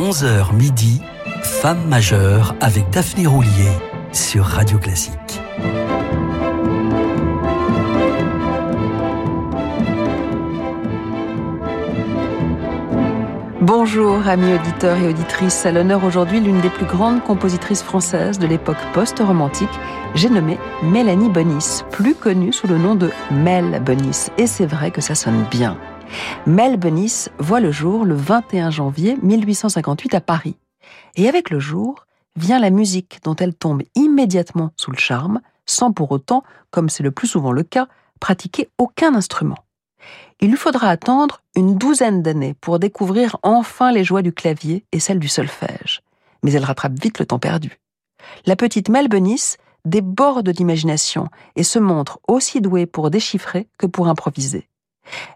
11h midi, Femme majeure avec Daphné Roulier sur Radio Classique. Bonjour amis auditeurs et auditrices, à l'honneur aujourd'hui l'une des plus grandes compositrices françaises de l'époque post-romantique, j'ai nommé Mélanie Bonis, plus connue sous le nom de Mel Bonis, et c'est vrai que ça sonne bien. Mel Bonis voit le jour le 21 janvier 1858 à Paris. Et avec le jour vient la musique dont elle tombe immédiatement sous le charme, sans pour autant, comme c'est le plus souvent le cas, pratiquer aucun instrument. Il lui faudra attendre une douzaine d'années pour découvrir enfin les joies du clavier et celles du solfège. Mais elle rattrape vite le temps perdu. La petite Mel Benis déborde d'imagination et se montre aussi douée pour déchiffrer que pour improviser.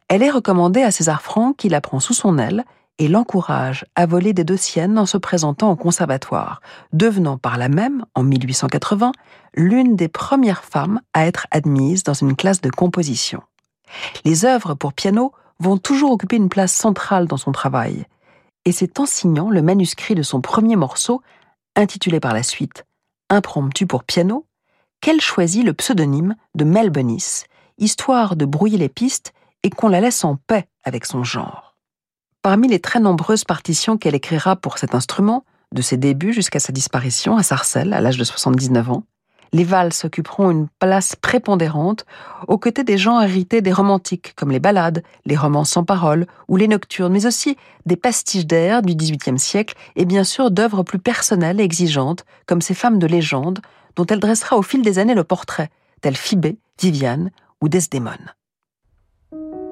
Elle est recommandée à César Franck qui la prend sous son aile et l'encourage à voler des deux siennes en se présentant au conservatoire, devenant par là même, en 1880, l'une des premières femmes à être admise dans une classe de composition. Les œuvres pour piano vont toujours occuper une place centrale dans son travail. Et c'est en signant le manuscrit de son premier morceau, intitulé par la suite Impromptu pour piano, qu'elle choisit le pseudonyme de Mel histoire de brouiller les pistes et qu'on la laisse en paix avec son genre. Parmi les très nombreuses partitions qu'elle écrira pour cet instrument, de ses débuts jusqu'à sa disparition à Sarcelles à l'âge de 79 ans, les valses occuperont une place prépondérante aux côtés des gens hérités des romantiques, comme les ballades, les romans sans paroles ou les nocturnes, mais aussi des pastiches d'air du XVIIIe siècle et bien sûr d'œuvres plus personnelles et exigeantes, comme ces femmes de légende dont elle dressera au fil des années le portrait, telles Phibé, Viviane ou Desdémone. thank you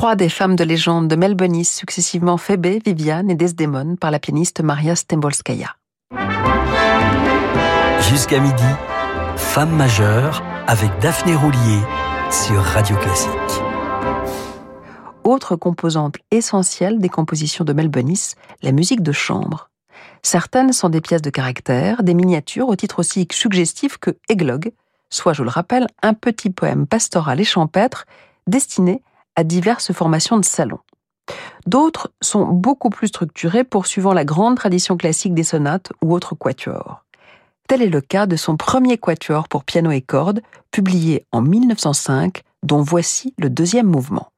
Trois des femmes de légende de Melbonis, successivement Phébé, Viviane et Desdemone, par la pianiste Maria Stembolskaya. Jusqu'à midi, Femme majeure avec Daphné Roulier sur Radio Classique. Autre composante essentielle des compositions de Melbonis, la musique de chambre. Certaines sont des pièces de caractère, des miniatures au titre aussi suggestif que Églogue, soit, je le rappelle, un petit poème pastoral et champêtre destiné à diverses formations de salon. D'autres sont beaucoup plus structurées poursuivant la grande tradition classique des sonates ou autres quatuors. Tel est le cas de son premier quatuor pour piano et cordes, publié en 1905, dont voici le deuxième mouvement.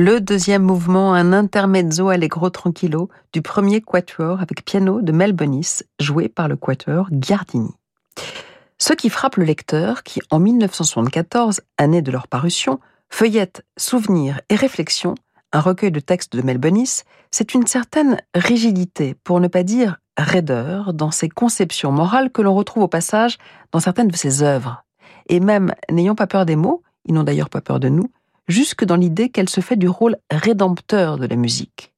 Le deuxième mouvement, un intermezzo allegro tranquillo du premier quatuor avec piano de Melbonis, joué par le quatuor Gardini. Ce qui frappe le lecteur, qui en 1974, année de leur parution, feuillette Souvenirs et réflexions, un recueil de textes de Melbonis, c'est une certaine rigidité, pour ne pas dire raideur, dans ses conceptions morales que l'on retrouve au passage dans certaines de ses œuvres. Et même, n'ayant pas peur des mots, ils n'ont d'ailleurs pas peur de nous, jusque dans l'idée qu'elle se fait du rôle rédempteur de la musique.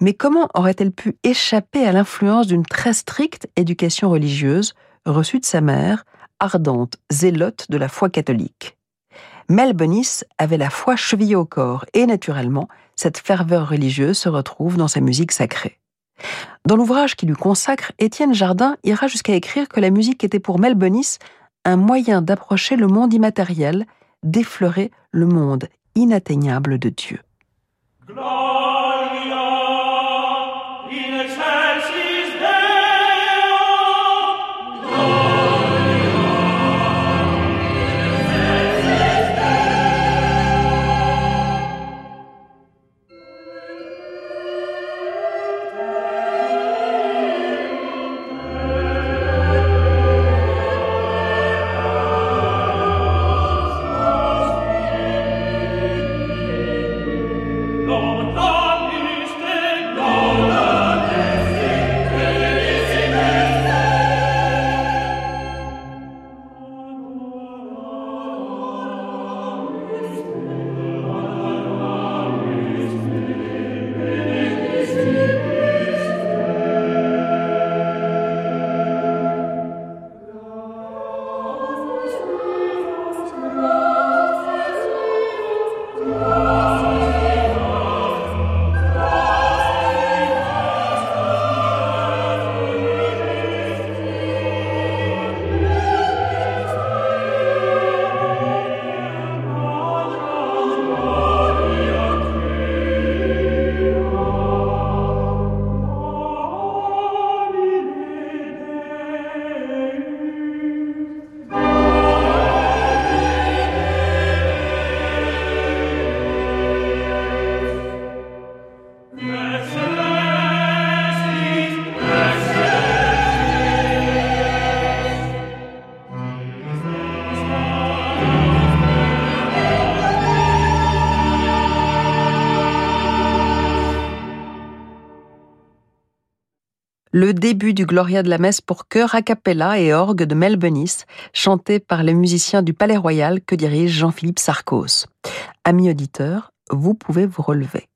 Mais comment aurait-elle pu échapper à l'influence d'une très stricte éducation religieuse reçue de sa mère, ardente zélote de la foi catholique? Mel Bonis avait la foi chevillée au corps et naturellement, cette ferveur religieuse se retrouve dans sa musique sacrée. Dans l'ouvrage qui lui consacre, Étienne Jardin ira jusqu'à écrire que la musique était pour Mel Bonis un moyen d'approcher le monde immatériel, d'effleurer le monde inatteignable de Dieu. Début du Gloria de la messe pour chœur a cappella et orgue de Melbonis, chanté par les musiciens du Palais Royal que dirige Jean-Philippe Sarcos. Amis auditeurs, vous pouvez vous relever.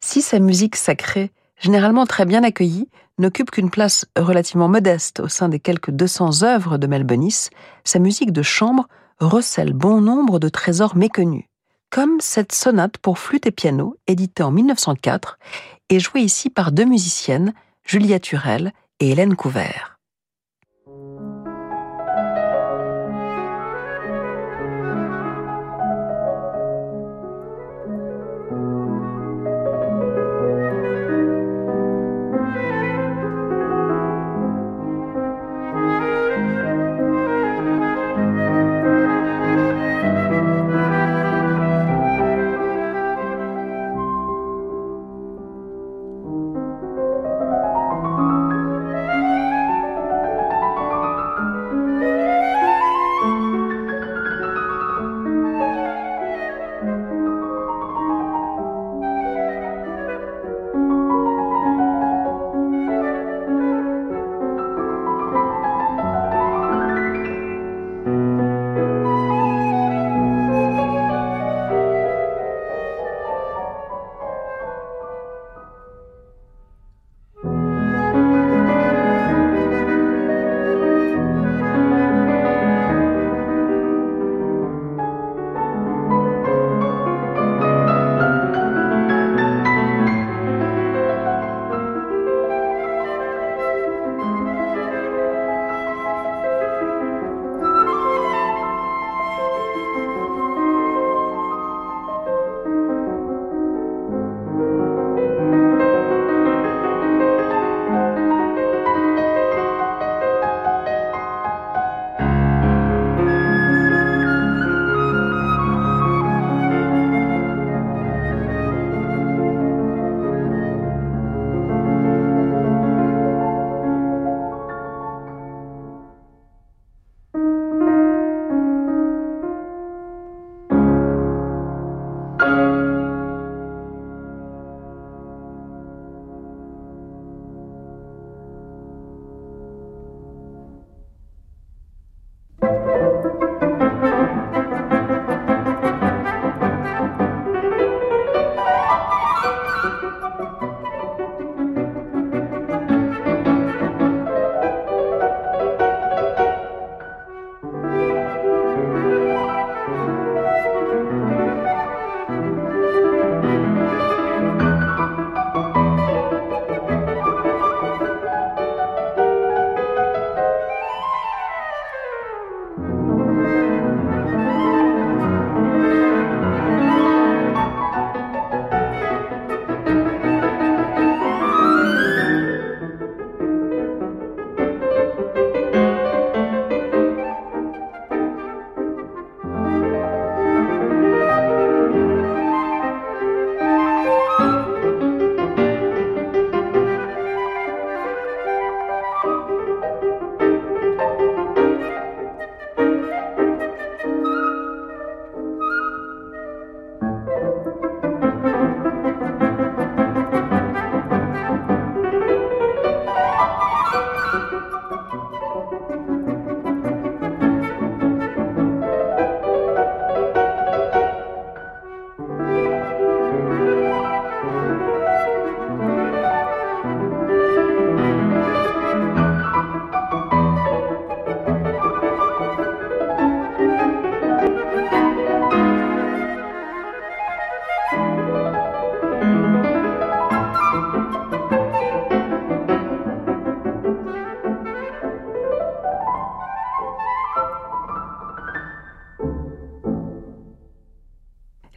Si sa musique sacrée, généralement très bien accueillie, n'occupe qu'une place relativement modeste au sein des quelques 200 œuvres de Melbonis, sa musique de chambre recèle bon nombre de trésors méconnus, comme cette sonate pour flûte et piano, éditée en 1904 et jouée ici par deux musiciennes, Julia Turel et Hélène Couvert.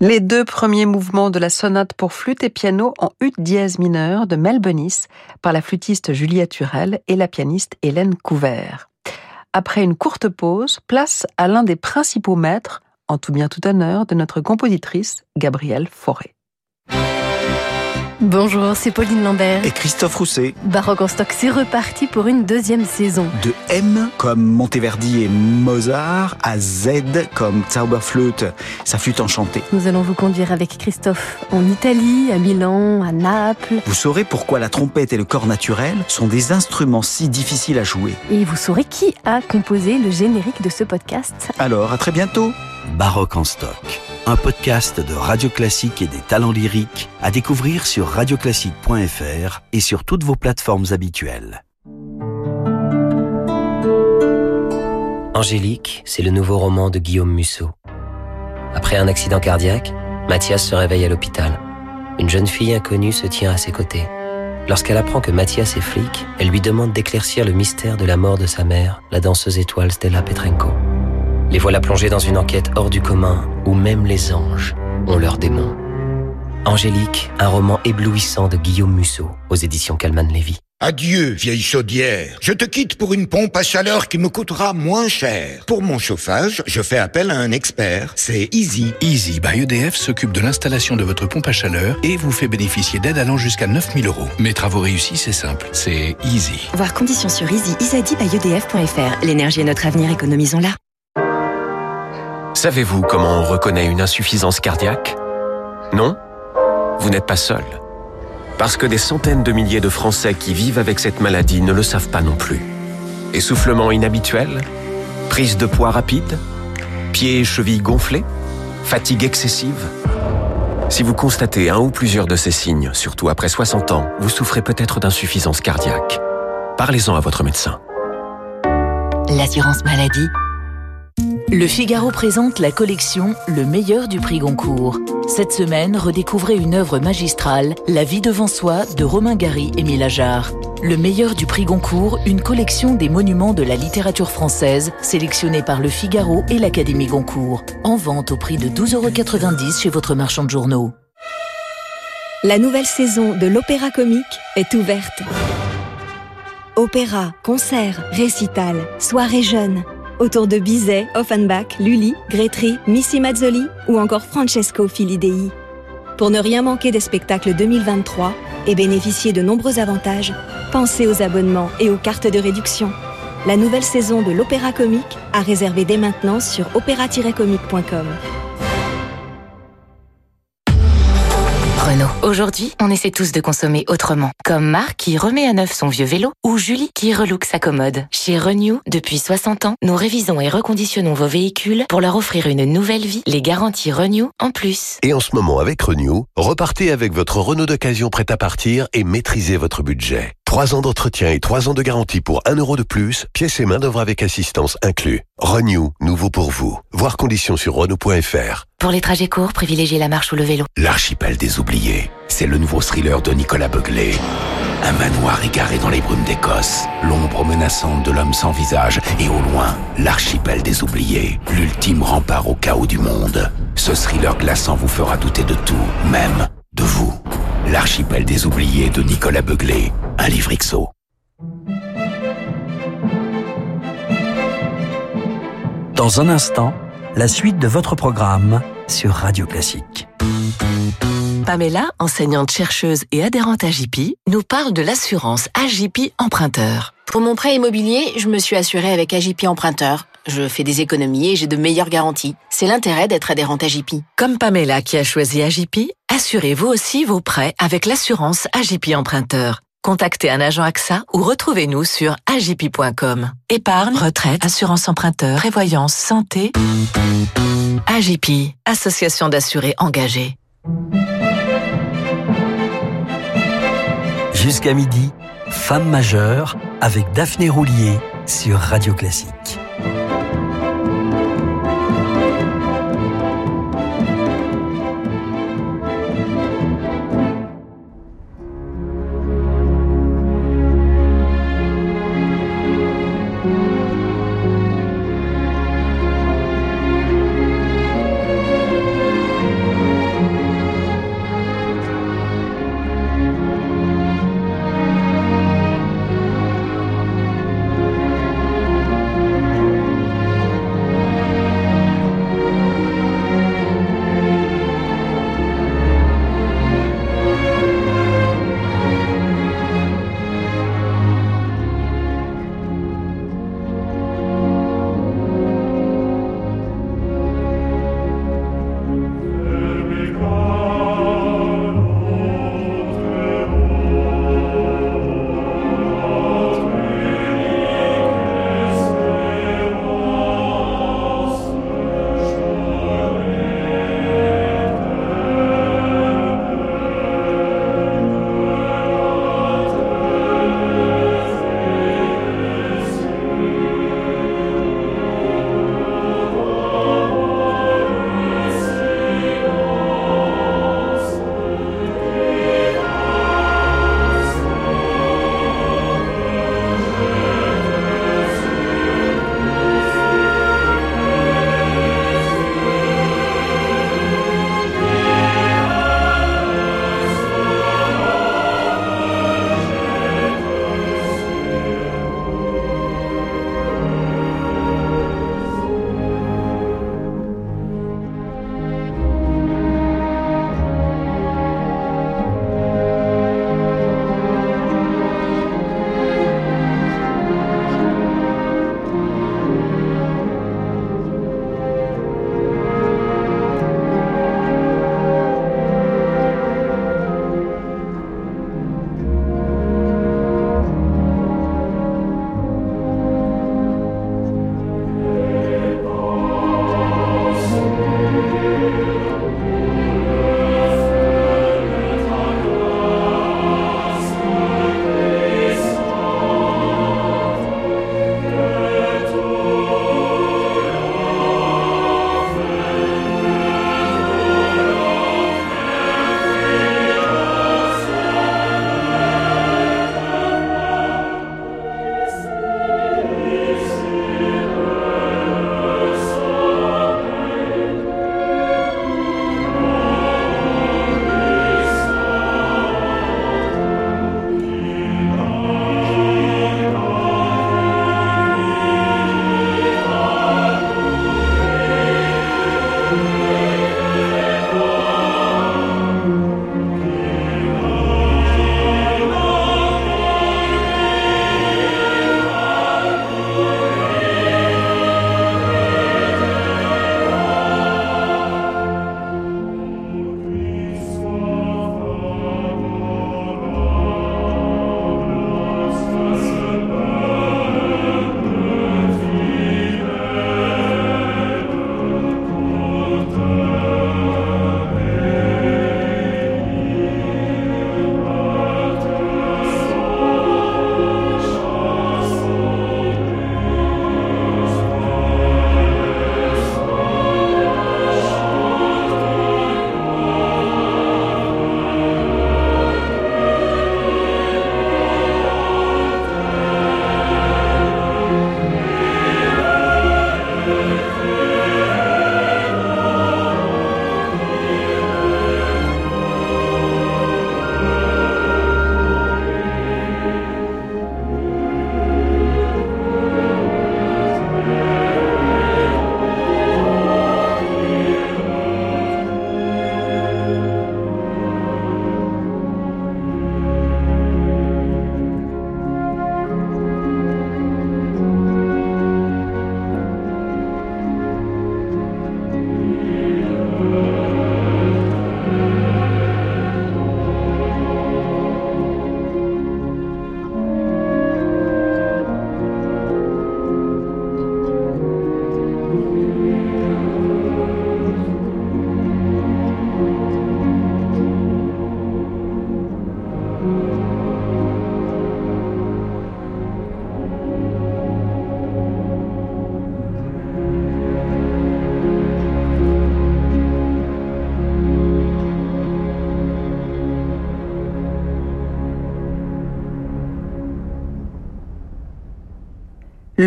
Les deux premiers mouvements de la sonate pour flûte et piano en ut dièse mineur de Melbonis par la flûtiste Julia Turel et la pianiste Hélène Couvert. Après une courte pause, place à l'un des principaux maîtres, en tout bien tout honneur, de notre compositrice Gabrielle Fauré. Bonjour, c'est Pauline Lambert. Et Christophe Rousset. Baroque en stock, c'est reparti pour une deuxième saison. De M comme Monteverdi et Mozart à Z comme Zauberflöte, sa flûte enchantée. Nous allons vous conduire avec Christophe en Italie, à Milan, à Naples. Vous saurez pourquoi la trompette et le corps naturel sont des instruments si difficiles à jouer. Et vous saurez qui a composé le générique de ce podcast. Alors, à très bientôt. Baroque en stock un podcast de Radio Classique et des talents lyriques à découvrir sur radioclassique.fr et sur toutes vos plateformes habituelles. Angélique, c'est le nouveau roman de Guillaume Musso. Après un accident cardiaque, Mathias se réveille à l'hôpital. Une jeune fille inconnue se tient à ses côtés. Lorsqu'elle apprend que Mathias est flic, elle lui demande d'éclaircir le mystère de la mort de sa mère, la danseuse étoile Stella Petrenko. Les voilà plongés dans une enquête hors du commun où même les anges ont leurs démons. Angélique, un roman éblouissant de Guillaume Musso aux éditions Calman Lévy. Adieu, vieille chaudière. Je te quitte pour une pompe à chaleur qui me coûtera moins cher. Pour mon chauffage, je fais appel à un expert. C'est Easy. Easy by EDF s'occupe de l'installation de votre pompe à chaleur et vous fait bénéficier d'aide allant jusqu'à 9000 euros. Mes travaux réussis, c'est simple. C'est Easy. Voir conditions sur easy, easybyedf.fr. L'énergie est notre avenir, économisons-la. Savez-vous comment on reconnaît une insuffisance cardiaque? Non? Vous n'êtes pas seul. Parce que des centaines de milliers de Français qui vivent avec cette maladie ne le savent pas non plus. Essoufflement inhabituel Prise de poids rapide Pieds et chevilles gonflés Fatigue excessive Si vous constatez un ou plusieurs de ces signes, surtout après 60 ans, vous souffrez peut-être d'insuffisance cardiaque. Parlez-en à votre médecin. L'assurance maladie le Figaro présente la collection Le meilleur du prix Goncourt. Cette semaine, redécouvrez une œuvre magistrale, La vie devant soi de Romain Gary et Mila Le meilleur du prix Goncourt, une collection des monuments de la littérature française, sélectionnée par Le Figaro et l'Académie Goncourt. En vente au prix de 12,90€ chez votre marchand de journaux. La nouvelle saison de l'Opéra Comique est ouverte. Opéra, concert, récital, soirée jeune autour de Bizet, Offenbach, Lully, Gretry, Missy Mazzoli ou encore Francesco Filidei. Pour ne rien manquer des spectacles 2023 et bénéficier de nombreux avantages, pensez aux abonnements et aux cartes de réduction. La nouvelle saison de l'Opéra Comique a réservé dès maintenant sur opéra-comique.com. Aujourd'hui, on essaie tous de consommer autrement. Comme Marc qui remet à neuf son vieux vélo ou Julie qui relook sa commode. Chez Renew, depuis 60 ans, nous révisons et reconditionnons vos véhicules pour leur offrir une nouvelle vie. Les garanties Renew en plus. Et en ce moment avec Renew, repartez avec votre Renault d'occasion prêt à partir et maîtrisez votre budget. 3 ans d'entretien et 3 ans de garantie pour 1 euro de plus, pièces et main d'œuvre avec assistance inclus. Renew, nouveau pour vous. Voir conditions sur Renault.fr. Pour les trajets courts, privilégiez la marche ou le vélo. L'archipel des oubliés, c'est le nouveau thriller de Nicolas Beuglé. Un manoir égaré dans les brumes d'Écosse, l'ombre menaçante de l'homme sans visage et au loin, l'archipel des oubliés, l'ultime rempart au chaos du monde. Ce thriller glaçant vous fera douter de tout, même de vous. L'archipel des oubliés de Nicolas Beuglé, un livre XO. Dans un instant, la suite de votre programme sur Radio Classique. Pamela, enseignante chercheuse et adhérente à JP, nous parle de l'assurance AJP emprunteur. Pour mon prêt immobilier, je me suis assurée avec AJP emprunteur. Je fais des économies et j'ai de meilleures garanties. C'est l'intérêt d'être adhérente à JP. Comme Pamela qui a choisi AJP, assurez vous aussi vos prêts avec l'assurance AJP emprunteur. Contactez un agent AXA ou retrouvez-nous sur agip.com. Épargne, retraite, assurance emprunteur, prévoyance, santé. AJP, association d'assurés engagés. Jusqu'à midi, Femme majeure avec Daphné Roulier sur Radio Classique.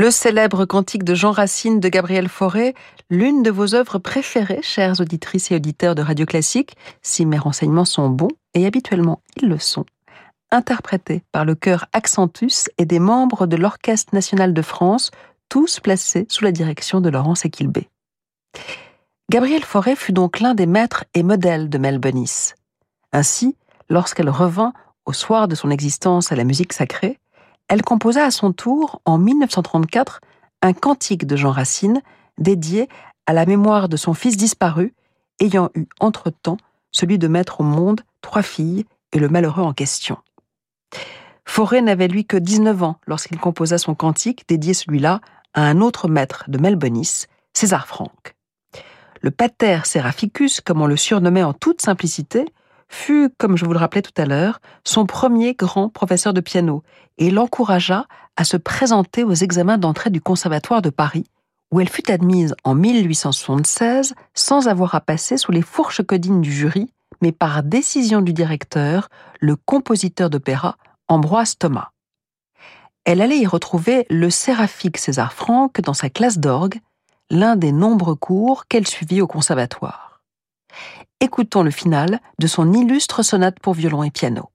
Le célèbre cantique de Jean Racine de Gabriel Fauré, l'une de vos œuvres préférées, chères auditrices et auditeurs de Radio Classique, si mes renseignements sont bons, et habituellement ils le sont, interprétée par le chœur Accentus et des membres de l'Orchestre national de France, tous placés sous la direction de Laurence Equilbé. Gabriel Fauré fut donc l'un des maîtres et modèles de Mel Ainsi, lorsqu'elle revint au soir de son existence à la musique sacrée, elle composa à son tour, en 1934, un cantique de Jean Racine dédié à la mémoire de son fils disparu, ayant eu entre-temps celui de mettre au monde trois filles et le malheureux en question. Forêt n'avait lui que 19 ans lorsqu'il composa son cantique, dédié celui-là à un autre maître de Melbonis, César Franck. Le pater Seraphicus, comme on le surnommait en toute simplicité, fut, comme je vous le rappelais tout à l'heure, son premier grand professeur de piano et l'encouragea à se présenter aux examens d'entrée du Conservatoire de Paris, où elle fut admise en 1876 sans avoir à passer sous les fourches codines du jury, mais par décision du directeur, le compositeur d'opéra Ambroise Thomas. Elle allait y retrouver le séraphique César Franck dans sa classe d'orgue, l'un des nombreux cours qu'elle suivit au conservatoire. Écoutons le final de son illustre sonate pour violon et piano.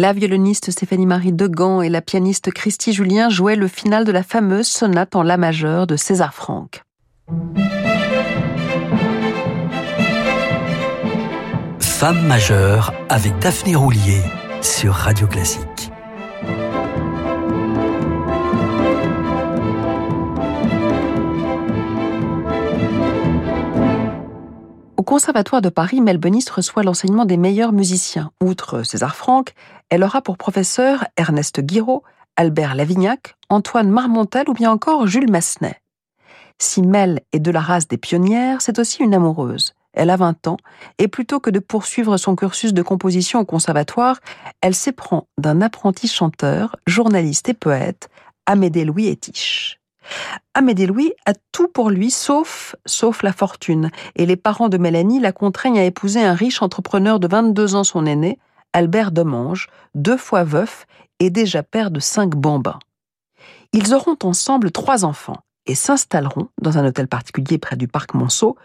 La violoniste Stéphanie-Marie Degan et la pianiste Christy Julien jouaient le final de la fameuse sonate en La majeur de César Franck. Femme majeure avec Daphné Roulier sur Radio Classique. Conservatoire de Paris, Melbonis reçoit l'enseignement des meilleurs musiciens. Outre César Franck, elle aura pour professeur Ernest Guiraud, Albert Lavignac, Antoine Marmontel ou bien encore Jules Massenet. Si Mel est de la race des pionnières, c'est aussi une amoureuse. Elle a 20 ans, et plutôt que de poursuivre son cursus de composition au conservatoire, elle s'éprend d'un apprenti chanteur, journaliste et poète, Amédée Louis Etich. Amédée Louis a tout pour lui sauf, sauf la fortune, et les parents de Mélanie la contraignent à épouser un riche entrepreneur de 22 ans son aîné, Albert Domange, deux fois veuf et déjà père de cinq bambins. Ils auront ensemble trois enfants et s'installeront dans un hôtel particulier près du parc Monceau,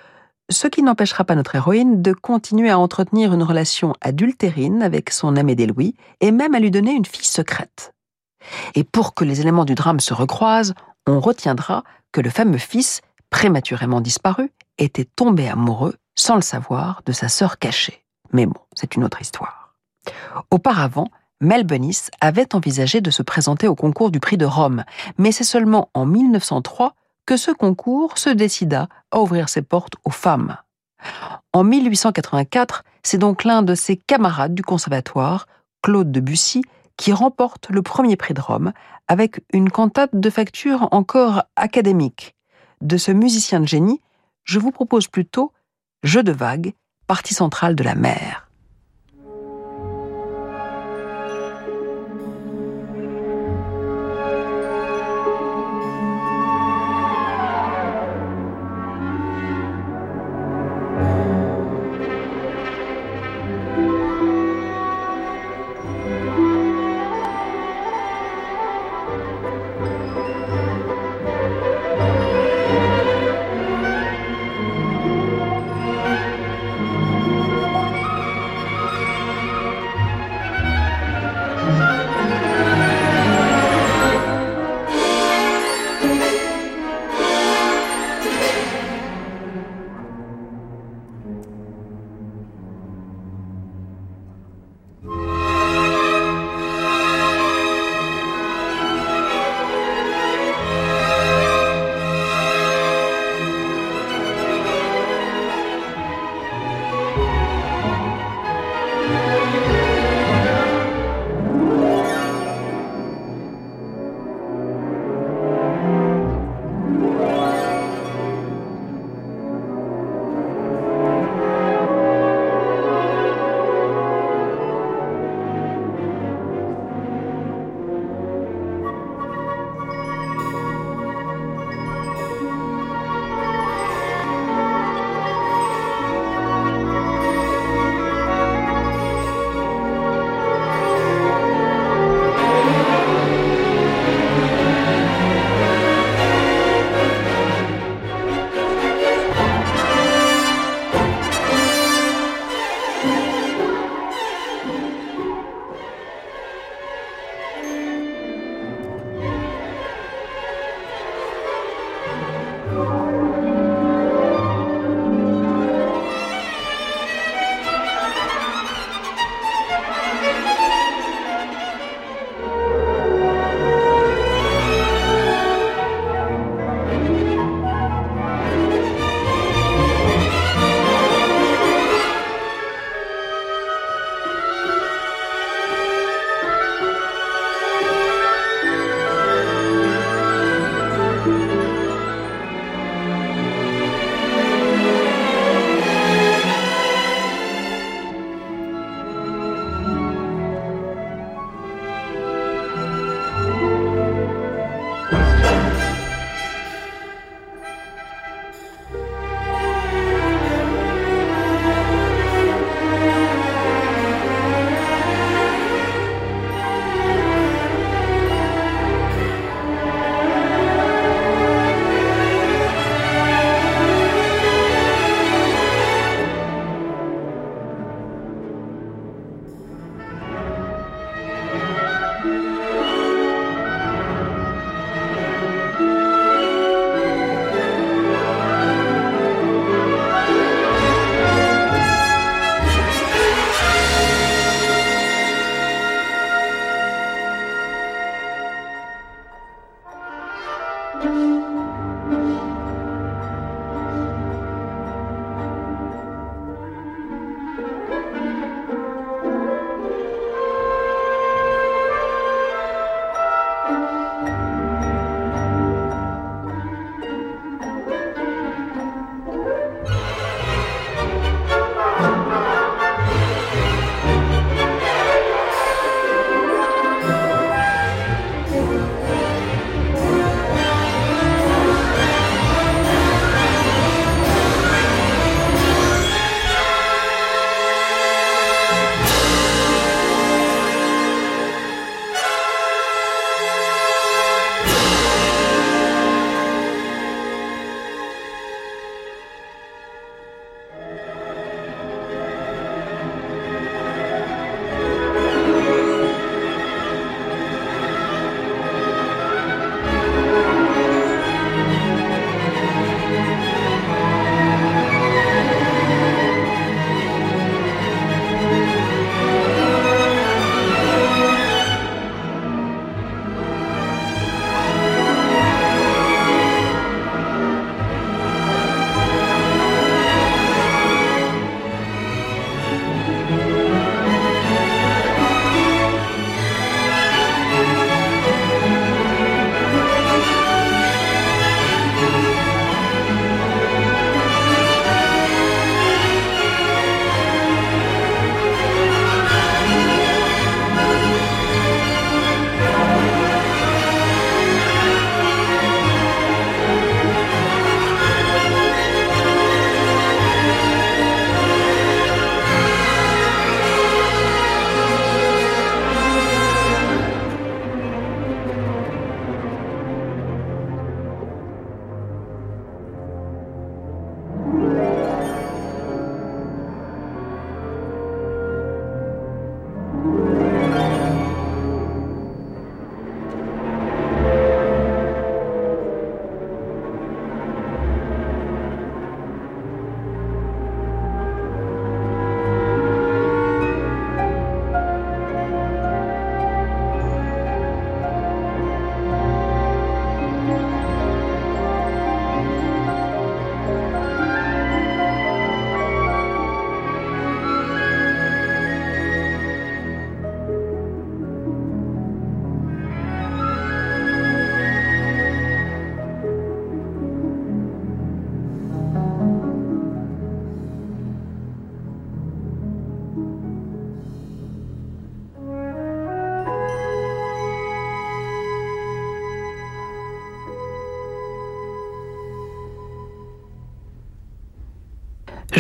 ce qui n'empêchera pas notre héroïne de continuer à entretenir une relation adultérine avec son Amédée Louis et même à lui donner une fille secrète. Et pour que les éléments du drame se recroisent, on retiendra que le fameux fils, prématurément disparu, était tombé amoureux, sans le savoir, de sa sœur cachée. Mais bon, c'est une autre histoire. Auparavant, Mel avait envisagé de se présenter au concours du prix de Rome, mais c'est seulement en 1903 que ce concours se décida à ouvrir ses portes aux femmes. En 1884, c'est donc l'un de ses camarades du conservatoire, Claude Debussy, qui remporte le premier prix de Rome avec une cantate de facture encore académique. De ce musicien de génie, je vous propose plutôt Jeu de vagues, partie centrale de la mer.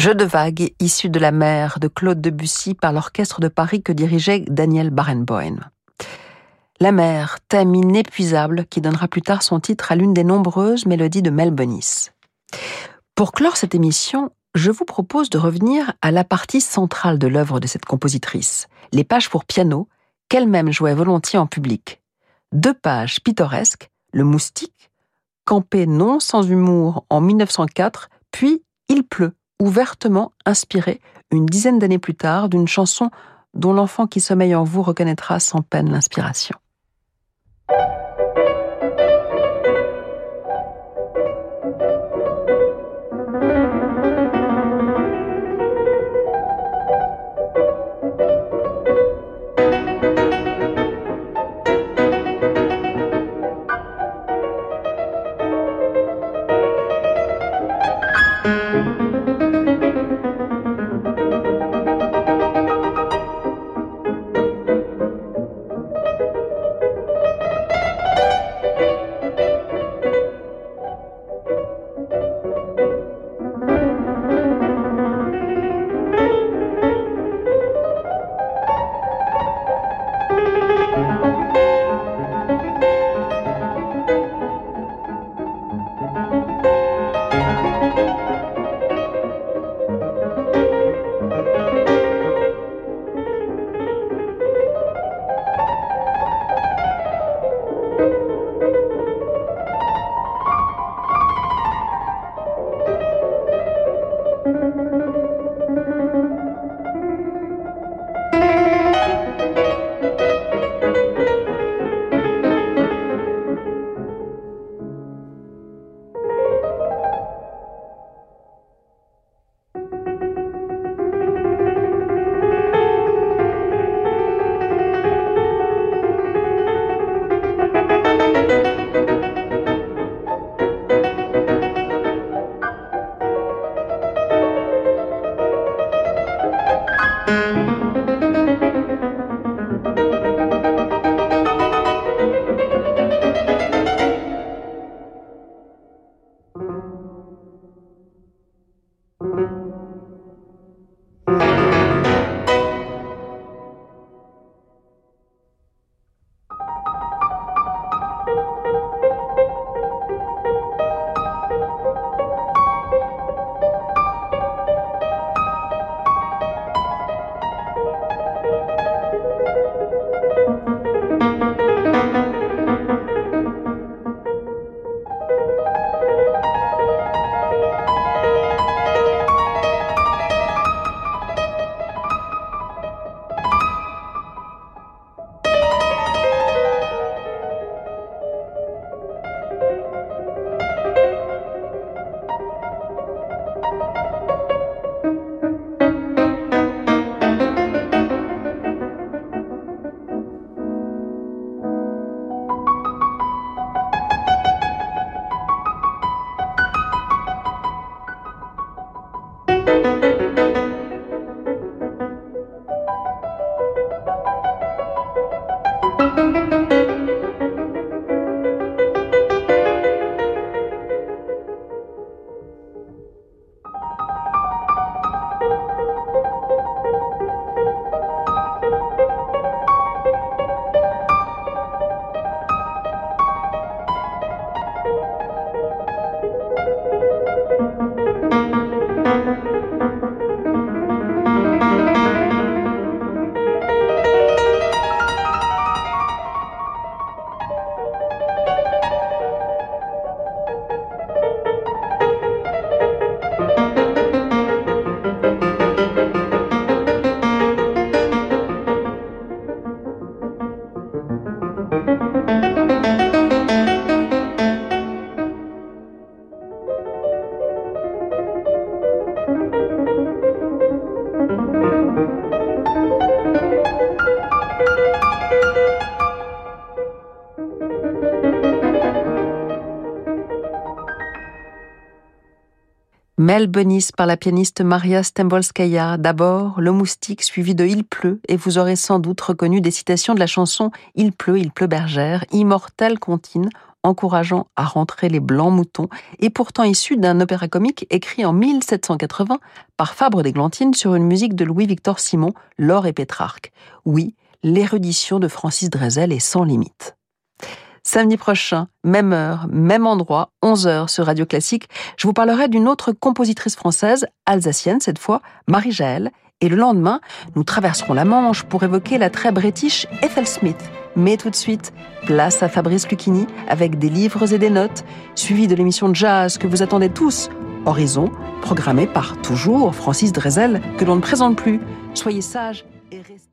Jeu de vagues issu de la mer de Claude Debussy par l'orchestre de Paris que dirigeait Daniel Barenboim. La mer, thème inépuisable qui donnera plus tard son titre à l'une des nombreuses mélodies de Mel Bonis. Pour clore cette émission, je vous propose de revenir à la partie centrale de l'œuvre de cette compositrice, les pages pour piano, qu'elle-même jouait volontiers en public. Deux pages pittoresques, Le Moustique, campé non sans humour en 1904, puis Il pleut, ouvertement inspiré une dizaine d'années plus tard d'une chanson dont l'enfant qui sommeille en vous reconnaîtra sans peine l'inspiration. Mel par la pianiste Maria Stembolskaya. D'abord, Le Moustique suivi de Il pleut, et vous aurez sans doute reconnu des citations de la chanson Il pleut, il pleut bergère, immortelle comptine, encourageant à rentrer les blancs moutons et pourtant issu d'un opéra comique écrit en 1780 par Fabre d'Églantine sur une musique de Louis-Victor Simon, L'or et Pétrarque. Oui, l'érudition de Francis Drezel est sans limite. Samedi prochain, même heure, même endroit, 11h sur Radio Classique, je vous parlerai d'une autre compositrice française, alsacienne cette fois, Marie-Jaël, et le lendemain, nous traverserons la Manche pour évoquer la très british Ethel Smith. Mais tout de suite, place à Fabrice Lucchini avec des livres et des notes, suivi de l'émission de jazz que vous attendez tous, Horizon, programmée par toujours Francis Drezel, que l'on ne présente plus. Soyez sages et restez...